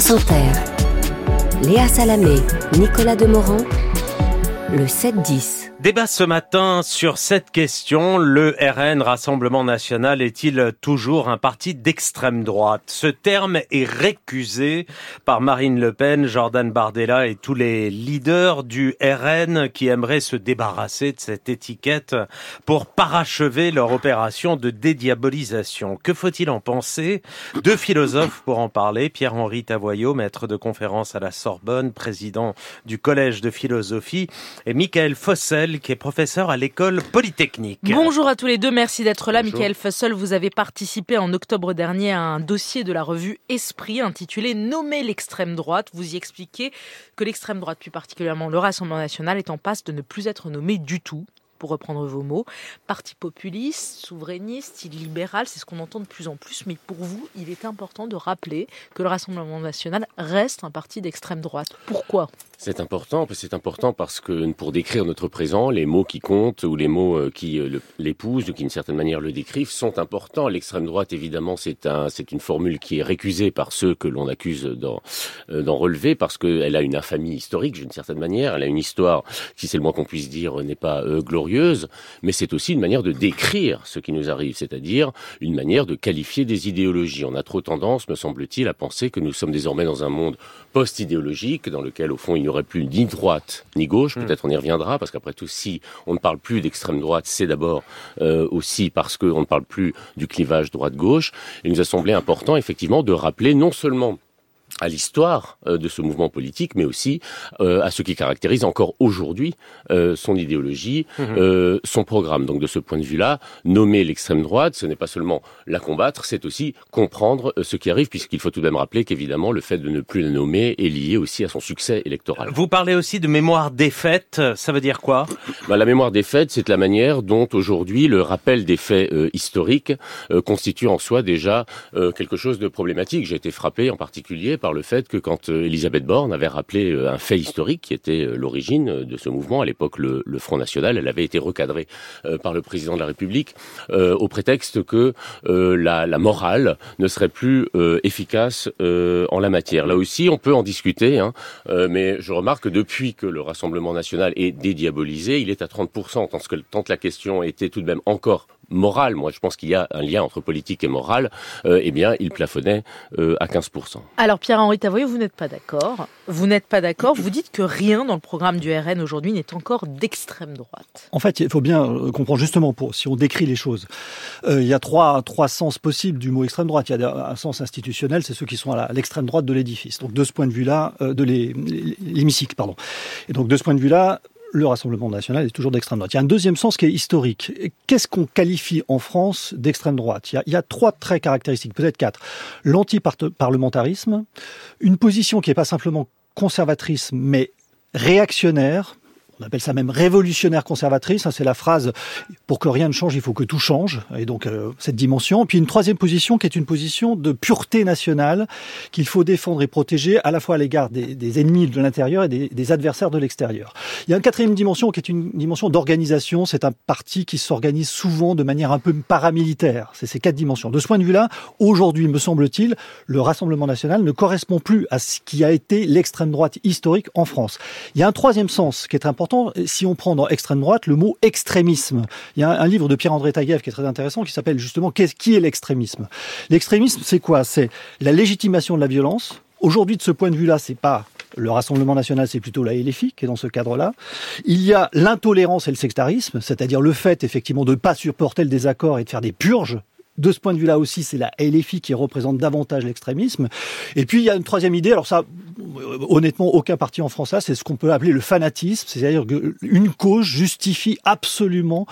France Inter. Léa Salamé, Nicolas Demorand, le 7-10. Débat ce matin sur cette question. Le RN, Rassemblement National, est-il toujours un parti d'extrême droite? Ce terme est récusé par Marine Le Pen, Jordan Bardella et tous les leaders du RN qui aimeraient se débarrasser de cette étiquette pour parachever leur opération de dédiabolisation. Que faut-il en penser? Deux philosophes pour en parler. Pierre-Henri Tavoyot, maître de conférence à la Sorbonne, président du Collège de philosophie, et Michael Fossel, qui est professeur à l'école polytechnique. Bonjour à tous les deux, merci d'être là. Michael Fussel, vous avez participé en octobre dernier à un dossier de la revue Esprit intitulé Nommer l'extrême droite. Vous y expliquez que l'extrême droite, plus particulièrement le Rassemblement national, est en passe de ne plus être nommé du tout pour reprendre vos mots. Parti populiste, souverainiste, illibéral, c'est ce qu'on entend de plus en plus. Mais pour vous, il est important de rappeler que le Rassemblement national reste un parti d'extrême droite. Pourquoi? C'est important, c'est important parce que pour décrire notre présent, les mots qui comptent ou les mots euh, qui euh, l'épousent ou qui d'une certaine manière le décrivent sont importants. L'extrême droite, évidemment, c'est un, c'est une formule qui est récusée par ceux que l'on accuse d'en, euh, d'en relever parce qu'elle a une infamie historique d'une certaine manière. Elle a une histoire qui, c'est le moins qu'on puisse dire, n'est pas glorieuse, mais c'est aussi une manière de décrire ce qui nous arrive, c'est-à-dire une manière de qualifier des idéologies. On a trop tendance, me semble-t-il, à penser que nous sommes désormais dans un monde post-idéologique dans lequel, au fond, il aurait plus ni droite ni gauche. Hmm. Peut-être on y reviendra, parce qu'après tout, si on ne parle plus d'extrême droite, c'est d'abord euh, aussi parce qu'on ne parle plus du clivage droite-gauche. Il nous a semblé important, effectivement, de rappeler non seulement à l'histoire euh, de ce mouvement politique, mais aussi euh, à ce qui caractérise encore aujourd'hui euh, son idéologie, mhm. son programme. Donc de ce point de vue-là, nommer l'extrême droite, ce n'est pas seulement la combattre, c'est aussi comprendre ce qui arrive, puisqu'il faut tout de même rappeler qu'évidemment le fait de ne plus la nommer est lié aussi à son succès électoral. Vous parlez aussi de mémoire des faits, ça veut dire quoi? Bah, La mémoire des faits, c'est la manière dont aujourd'hui le rappel des faits historiques constitue en soi déjà quelque chose de problématique. J'ai été frappé en particulier par le fait que quand euh, Elisabeth Borne avait rappelé euh, un fait historique qui était euh, l'origine de ce mouvement, à l'époque le, Front National, elle avait été recadrée par le président de la République au prétexte que la, la, morale ne serait plus efficace en la matière. Là aussi, on peut en discuter, hein, mais je remarque que depuis que le Rassemblement national est dédiabolisé, il est à 30%, tant que, tant que la question était tout de même encore morale, moi je pense qu'il y a un lien entre politique et morale, euh, eh bien il plafonnait euh, à 15%. Alors Pierre-Henri Tavoyeux, vous n'êtes pas d'accord. Vous n'êtes pas d'accord, vous dites que rien dans le programme du RN aujourd'hui n'est encore d'extrême droite. En fait, il faut bien euh, comprendre justement, pour, si on décrit les choses, il y a trois, trois sens possibles du mot extrême droite. Il y a un sens institutionnel, c'est ceux qui sont à l'extrême droite de l'édifice. Donc de ce point de vue-là, de l'hémicycle, pardon. Et donc de ce point de vue-là, le Rassemblement national est toujours d'extrême droite. Il y a un deuxième sens qui est historique. Qu'est-ce qu'on qualifie en France d'extrême droite il y, a, trois traits caractéristiques, peut-être quatre. L'anti-parlementarisme, une position qui n'est pas simplement conservatrice, mais réactionnaire, on appelle ça même révolutionnaire conservatrice. Hein, c'est la phrase pour que rien ne change, il faut que tout change. Et donc euh, cette dimension. Puis une troisième position qui est une position de pureté nationale qu'il faut défendre et protéger à la fois à l'égard des, ennemis de l'intérieur et des, adversaires de l'extérieur. Il y a une quatrième dimension qui est une dimension d'organisation. C'est un parti qui s'organise souvent de manière un peu paramilitaire. C'est ces quatre dimensions. De ce point de vue-là, aujourd'hui, me semble-t-il, le Rassemblement national ne correspond plus à ce qui a été l'extrême droite historique en France. Il y a un troisième sens qui est important si on prend dans extrême droite le mot extrémisme. Il y a un, livre de Pierre-André Taguieff qui est très intéressant qui s'appelle justement Qu'est-ce qui est l'extrémisme? L'extrémisme, c'est quoi? C'est la légitimation de la violence. Aujourd'hui, de ce point de vue-là, c'est pas le Rassemblement national, c'est plutôt la LFI qui est dans ce cadre-là. Il y a l'intolérance et le sectarisme, c'est-à-dire le fait effectivement de ne pas supporter le désaccord et de faire des purges de ce point de vue-là aussi, c'est la LFI qui représente davantage l'extrémisme. Et puis, il y a une troisième idée. Alors ça, euh, honnêtement, aucun parti en France c'est ce qu'on peut appeler le fanatisme. C'est-à-dire qu'une cause justifie absolument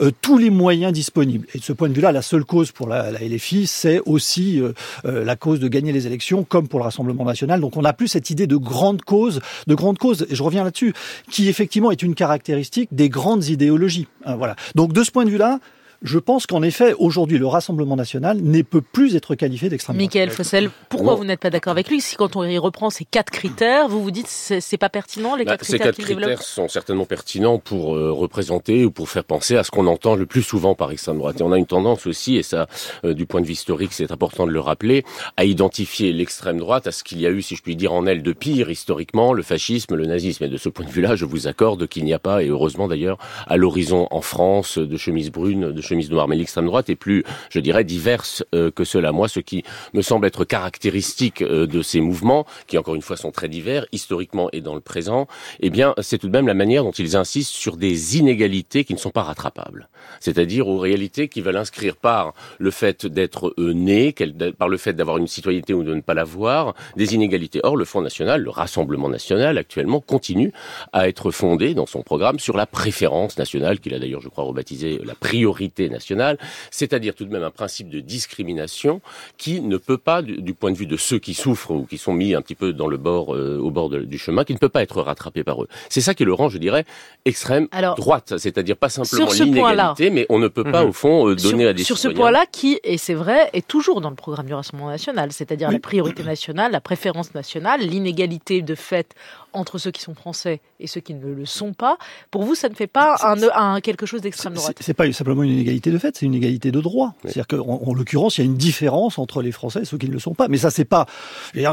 euh, tous les moyens disponibles. Et de ce point de vue-là, la seule cause pour la, LFI, c'est aussi euh, la cause de gagner les élections, comme pour le Rassemblement national. Donc on n'a plus cette idée de grande cause, de grande cause, et je reviens là-dessus, qui effectivement est une caractéristique des grandes idéologies. Hein, voilà. Donc de ce point de vue-là, Je pense qu'en effet, aujourd'hui, le Rassemblement national ne peut plus être qualifié d'extrême droite. Michael Fossel, pourquoi vous n'êtes pas d'accord avec lui Si quand on y reprend ces quatre critères, vous vous dites c'est, c'est pas pertinent les Bah, quatre ces critères quatre qu'il critères développe sont certainement pertinents pour euh, représenter ou pour faire penser à ce qu'on entend le plus souvent par extrême droite. Et on a une tendance aussi, et ça, euh, du point de vue historique, c'est important de le rappeler, à identifier l'extrême droite à ce qu'il y a eu, si je puis dire, en elle de pire historiquement, le fascisme, le nazisme. Et de ce point de vue-là, je vous accorde qu'il n'y a pas, et heureusement d'ailleurs, à l'horizon en France, de chemises brunes, de chemises Mais l'extrême droite est plus, je dirais, diverse euh, que cela. Moi, ce qui me semble être caractéristique euh, de ces mouvements, qui encore une fois sont très divers, historiquement et dans le présent, eh bien, c'est tout de même la manière dont ils insistent sur des inégalités qui ne sont pas rattrapables. C'est-à-dire aux réalités qui veulent inscrire par le fait d'être euh, né, qu'elle- par le fait d'avoir une citoyenneté ou de ne pas l'avoir, des inégalités. Or, le Front National, le Rassemblement National, actuellement, continue à être fondé dans son programme sur la préférence nationale, qu'il a d'ailleurs, je crois, rebaptisé la priorité nationale, c'est-à-dire tout de même un principe de discrimination qui ne peut pas, du, du point de vue de ceux qui souffrent ou qui sont mis un petit peu dans le bord, euh, au bord de- du chemin, qui ne peut pas être rattrapé par eux. C'est ça qui le rend, je dirais, extrême Alors, droite, c'est-à-dire pas simplement sur ce point-là- l'inégalité, mais on ne peut pas, Mhm. au fond, euh, donner sur, à des sur ce point-là, qui, et c'est vrai, est toujours dans le programme du Rassemblement national, c'est-à-dire Oui. la priorité nationale, la préférence nationale, l'inégalité de fait entre ceux qui sont français et ceux qui ne le sont pas. Pour vous, ça ne fait pas un, un- quelque chose d'extrême droite? C'est pas simplement une inégalité de fait, c'est une égalité de droit. Oui. C'est-à-dire qu'en en l'occurrence, il y a une différence entre les Français et ceux qui ne le sont pas. Mais ça, c'est pas,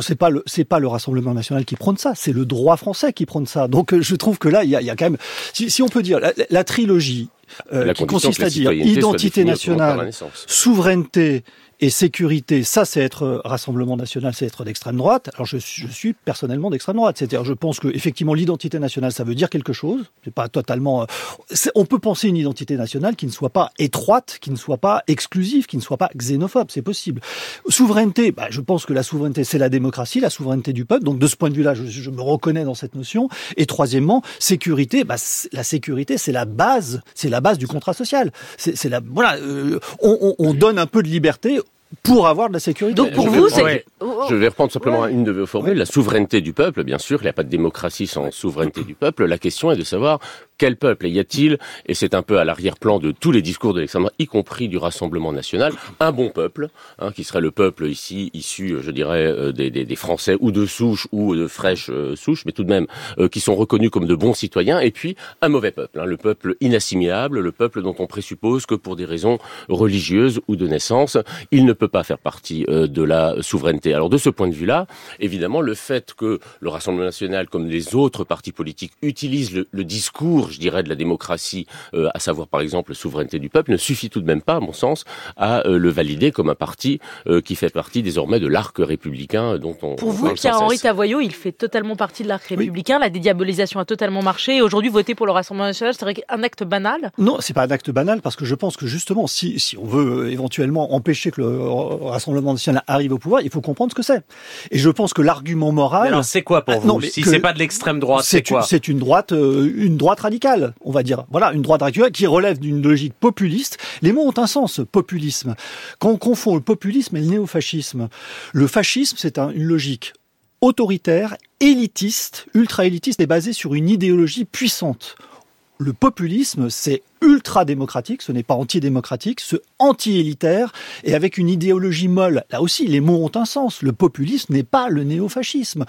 c'est pas le, c'est pas le Rassemblement national qui prône ça, c'est le droit français qui prône ça. Donc, euh, je trouve que là, il y a, il y a quand même, si, si on peut dire, la, la trilogie euh, qui consiste à dire identité nationale, souveraineté et sécurité, ça c'est être euh, Rassemblement national, c'est être d'extrême droite. Alors je, suis- je suis personnellement d'extrême droite. C'est-à-dire je pense que effectivement l'identité nationale ça veut dire quelque chose. C'est pas totalement. euh, on peut penser une identité nationale qui ne soit pas étroite, qui ne soit pas exclusive, qui ne soit pas xénophobe. C'est possible. Souveraineté, bah, je pense que la souveraineté c'est la démocratie, la souveraineté du peuple. Donc de ce point de vue-là, je, je me reconnais dans cette notion. Et troisièmement, sécurité, bah, la sécurité c'est la base, c'est la base du contrat social. C'est la voilà. euh, on donne un peu de liberté pour avoir de la sécurité. Donc pour je vous, c'est... Ouais. Oh, oh. Je vais reprendre simplement Ouais. une de vos formules, la souveraineté du peuple, bien sûr, il n'y a pas de démocratie sans souveraineté du peuple. La question est de savoir quel peuple y a-t-il, et c'est un peu à l'arrière-plan de tous les discours de l'extrême droite, y compris du Rassemblement national, un bon peuple, hein, qui serait le peuple ici, issu, je dirais, euh, des, des- des Français, ou de souche, ou de fraîche euh, souche, mais tout de même, euh, qui sont reconnus comme de bons citoyens, et puis un mauvais peuple, hein, le peuple inassimilable, le peuple dont on présuppose que pour des raisons religieuses ou de naissance, il ne peut pas faire partie euh, de la souveraineté. Alors de ce point de vue-là, évidemment, le fait que le Rassemblement national, comme les autres partis politiques, utilisent le, le discours, je dirais, de la démocratie, euh, à savoir par exemple la souveraineté du peuple, ne suffit tout de même pas, à mon sens, à euh, le valider comme un parti euh, qui fait partie désormais de l'arc républicain dont on Pour on vous, Pierre-Henri. Tavoyot, il fait totalement partie de l'arc républicain. La dédiabolisation a totalement marché. Et aujourd'hui, voter pour le Rassemblement national serait un acte banal? Non, c'est pas un acte banal parce que je pense que justement, si, si on veut éventuellement empêcher que le Rassemblement national arrive au pouvoir, il faut comprendre ce que c'est. Et je pense que l'argument Mais moral, alors c'est quoi pour Ah, vous non, mais Si c'est pas de l'extrême droite, c'est quoi c'est une droite, euh, une droite radicale, on va dire. Voilà, une droite radicale qui relève d'une logique populiste. Les mots ont un sens, populisme. Quand on confond le populisme et le néofascisme, le fascisme, c'est un- une logique autoritaire, élitiste, ultra-élitiste et basée sur une idéologie puissante. Le populisme, c'est ultra-démocratique, ce n'est pas antidémocratique, ce anti-élitaire et avec une idéologie molle. Là aussi, les mots ont un sens. Le populisme n'est pas le néofascisme.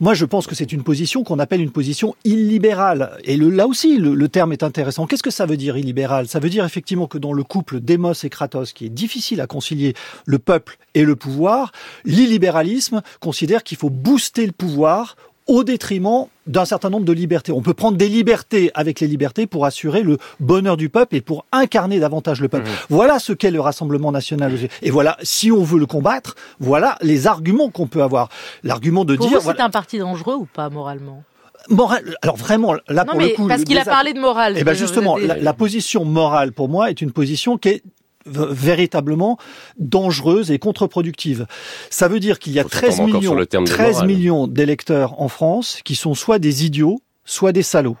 Moi, je pense que c'est une position qu'on appelle une position illibérale. Et là aussi, le, le terme est intéressant. Qu'est-ce que ça veut dire illibéral? Ça veut dire effectivement que dans le couple Démos et Kratos, qui est difficile à concilier le peuple et le pouvoir, l'illibéralisme considère qu'il faut booster le pouvoir au détriment d'un certain nombre de libertés. On peut prendre des libertés avec les libertés pour assurer le bonheur du peuple et pour incarner davantage le peuple. Voilà ce qu'est le Rassemblement national. Et voilà, si on veut le combattre, voilà les arguments qu'on peut avoir. L'argument de Pour dire... vous, c'est un parti dangereux ou pas moralement? Moral, alors vraiment, là Non, pour mais le coup... parce qu'il a parlé de morale. eh ben justement, la, la position morale pour moi est une position qui est véritablement dangereuse et contre-productive. Ça veut dire qu'il y a Faut 13 s'attendre encore millions, sur le terme de 13 morale. millions d'électeurs en France qui sont soit des idiots, soit des salauds.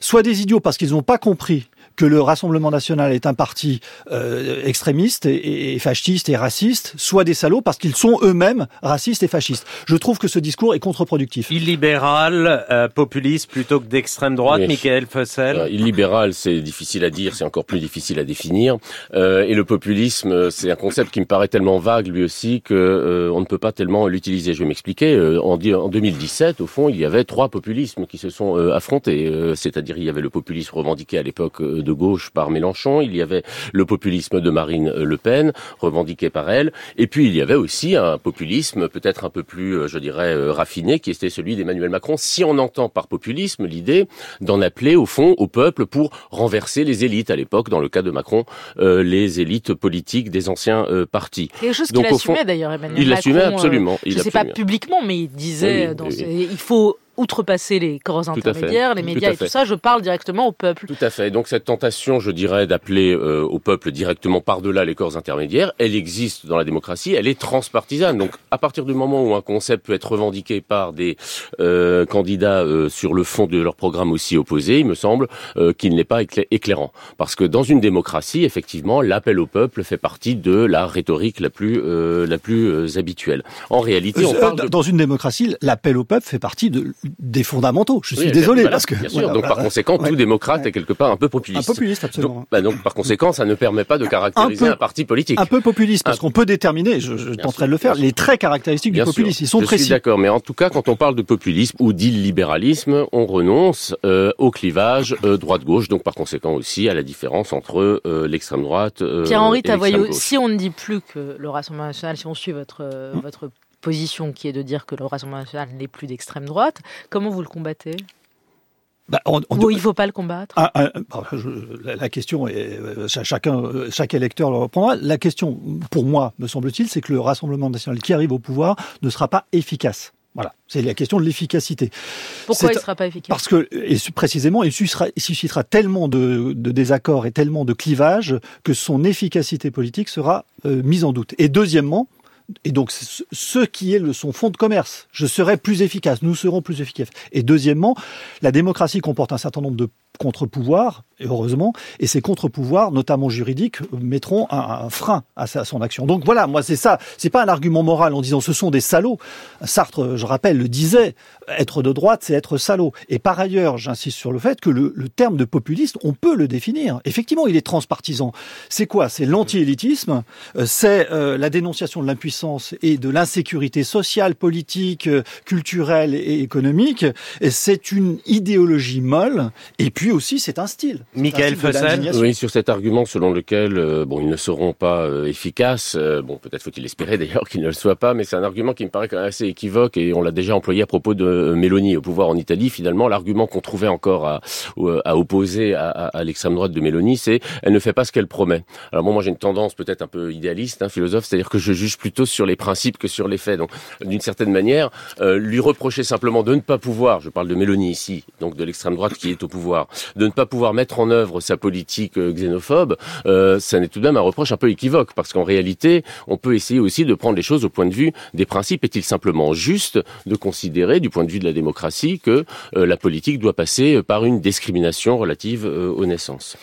Soit des idiots parce qu'ils n'ont pas compris que le Rassemblement national est un parti euh, extrémiste et, et, fasciste et raciste, soit des salauds parce qu'ils sont eux-mêmes racistes et fascistes. Je trouve que ce discours est contre-productif. Illibéral, euh, populiste plutôt que d'extrême droite, oui. Michael Fossel. Euh, illibéral, c'est difficile à dire, c'est encore plus difficile à définir. Euh, et le populisme, c'est un concept qui me paraît tellement vague lui aussi que euh, on ne peut pas tellement l'utiliser. Je vais m'expliquer. Euh, en, en, 2017, au fond, il y avait trois populismes qui se sont affrontés. C'est-à-dire, il y avait le populisme revendiqué à l'époque de gauche par Mélenchon, il y avait le populisme de Marine Le Pen, revendiqué par elle, et puis il y avait aussi un populisme peut-être un peu plus, je dirais, raffiné, qui était celui d'Emmanuel Macron. Si on entend par populisme l'idée d'en appeler au fond au peuple pour renverser les élites à l'époque, dans le cas de Macron, euh, les élites politiques des anciens euh, partis. Quelque chose qu'il assumait d'ailleurs Emmanuel il Macron. Il l'assumait absolument. Euh, je ne sais pas publiquement, mais il disait oui, dans oui, ses... il faut outrepasser les corps intermédiaires, les médias tout et tout ça, je parle directement au peuple. Tout à fait. Donc cette tentation, je dirais, d'appeler euh, au peuple directement par-delà les corps intermédiaires, elle existe dans la démocratie, elle est transpartisane. Donc à partir du moment où un concept peut être revendiqué par des euh, candidats euh, sur le fond de leur programme aussi opposé, il me semble euh, qu'il n'est pas éclairant. Parce que dans une démocratie, effectivement, l'appel au peuple fait partie de la rhétorique la plus, euh, la plus habituelle. En réalité, on parle de... Dans une démocratie, l'appel au peuple fait partie de des fondamentaux. Je suis oui, désolé voilà, parce que bien sûr. Voilà, donc par conséquent, tout démocrate est quelque part un peu populiste. Un populiste, absolument. Donc, bah, donc par conséquent, ça ne permet pas de caractériser un, peu, un parti politique. Un peu populiste parce qu'on peut déterminer. Je, je tenterai de le faire. Les traits caractéristiques bien du populisme, sûr. ils sont je précis. suis d'accord, mais en tout cas, quand on parle de populisme ou d'illibéralisme, on renonce euh, au clivage euh, droite-gauche. Donc par conséquent aussi à la différence entre euh, l'extrême droite. Pierre-Henri Tavoyot, si on ne dit plus que le Rassemblement national, si on suit votre Hum. votre position qui est de dire que le Rassemblement national n'est plus d'extrême droite. Comment vous le combattez? Bah, on, on, Ou il ne faut pas le combattre? Ah, ah, je, la, la, question est chacun, chaque électeur le reprendra. La question, pour moi, me semble-t-il, c'est que le Rassemblement national qui arrive au pouvoir ne sera pas efficace. Voilà, c'est la question de l'efficacité. Pourquoi il ne sera pas efficace? Parce que, et précisément, il suscitera, il suscitera tellement de, de, désaccords et tellement de clivages que son efficacité politique sera euh, mise en doute. Et deuxièmement, et donc ce qui est le, son fonds de commerce. Je serai plus efficace, nous serons plus efficaces. Et deuxièmement, la démocratie comporte un certain nombre de contre-pouvoirs, et heureusement, et ces contre-pouvoirs, notamment juridiques, mettront un, frein à, sa, son action. Donc voilà, moi c'est ça, c'est pas un argument moral en disant ce sont des salauds. Sartre, je rappelle, le disait, être de droite, c'est être salaud. Et par ailleurs, j'insiste sur le fait que le, terme de populiste, on peut le définir. Effectivement, il est transpartisan. C'est quoi? C'est l'anti-élitisme, c'est euh, la dénonciation de l'impuissance et de l'insécurité sociale, politique, culturelle et économique. C'est une idéologie molle, et puis aussi c'est un style. Michael Fossel Oui, sur cet argument selon lequel euh, bon ils ne seront pas euh, efficaces. Euh, bon, peut-être faut-il espérer d'ailleurs qu'ils ne le soient pas, mais c'est un argument qui me paraît quand même assez équivoque et on l'a déjà employé à propos de Mélanie au pouvoir en Italie. Finalement, l'argument qu'on trouvait encore à, à opposer à, à, à l'extrême droite de Mélanie, c'est elle ne fait pas ce qu'elle promet. Alors bon, moi j'ai une tendance peut-être un peu idéaliste, hein, philosophe, c'est-à-dire que je juge plutôt sur les principes que sur les faits. Donc, d'une certaine manière, lui reprocher simplement de ne pas pouvoir, je parle de Mélanie ici, donc de l'extrême droite qui est au pouvoir, de ne pas pouvoir mettre en œuvre sa politique xénophobe, euh, ça n'est tout de même un reproche un peu équivoque, parce qu'en réalité, on peut essayer aussi de prendre les choses au point de vue des principes. Est-il simplement juste de considérer, du point de vue de la démocratie, que euh, la politique doit passer par une discrimination relative euh, aux naissances?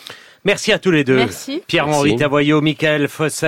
Merci à tous les deux. Merci. Pierre-Henri Tavoyot, Michael Fossel.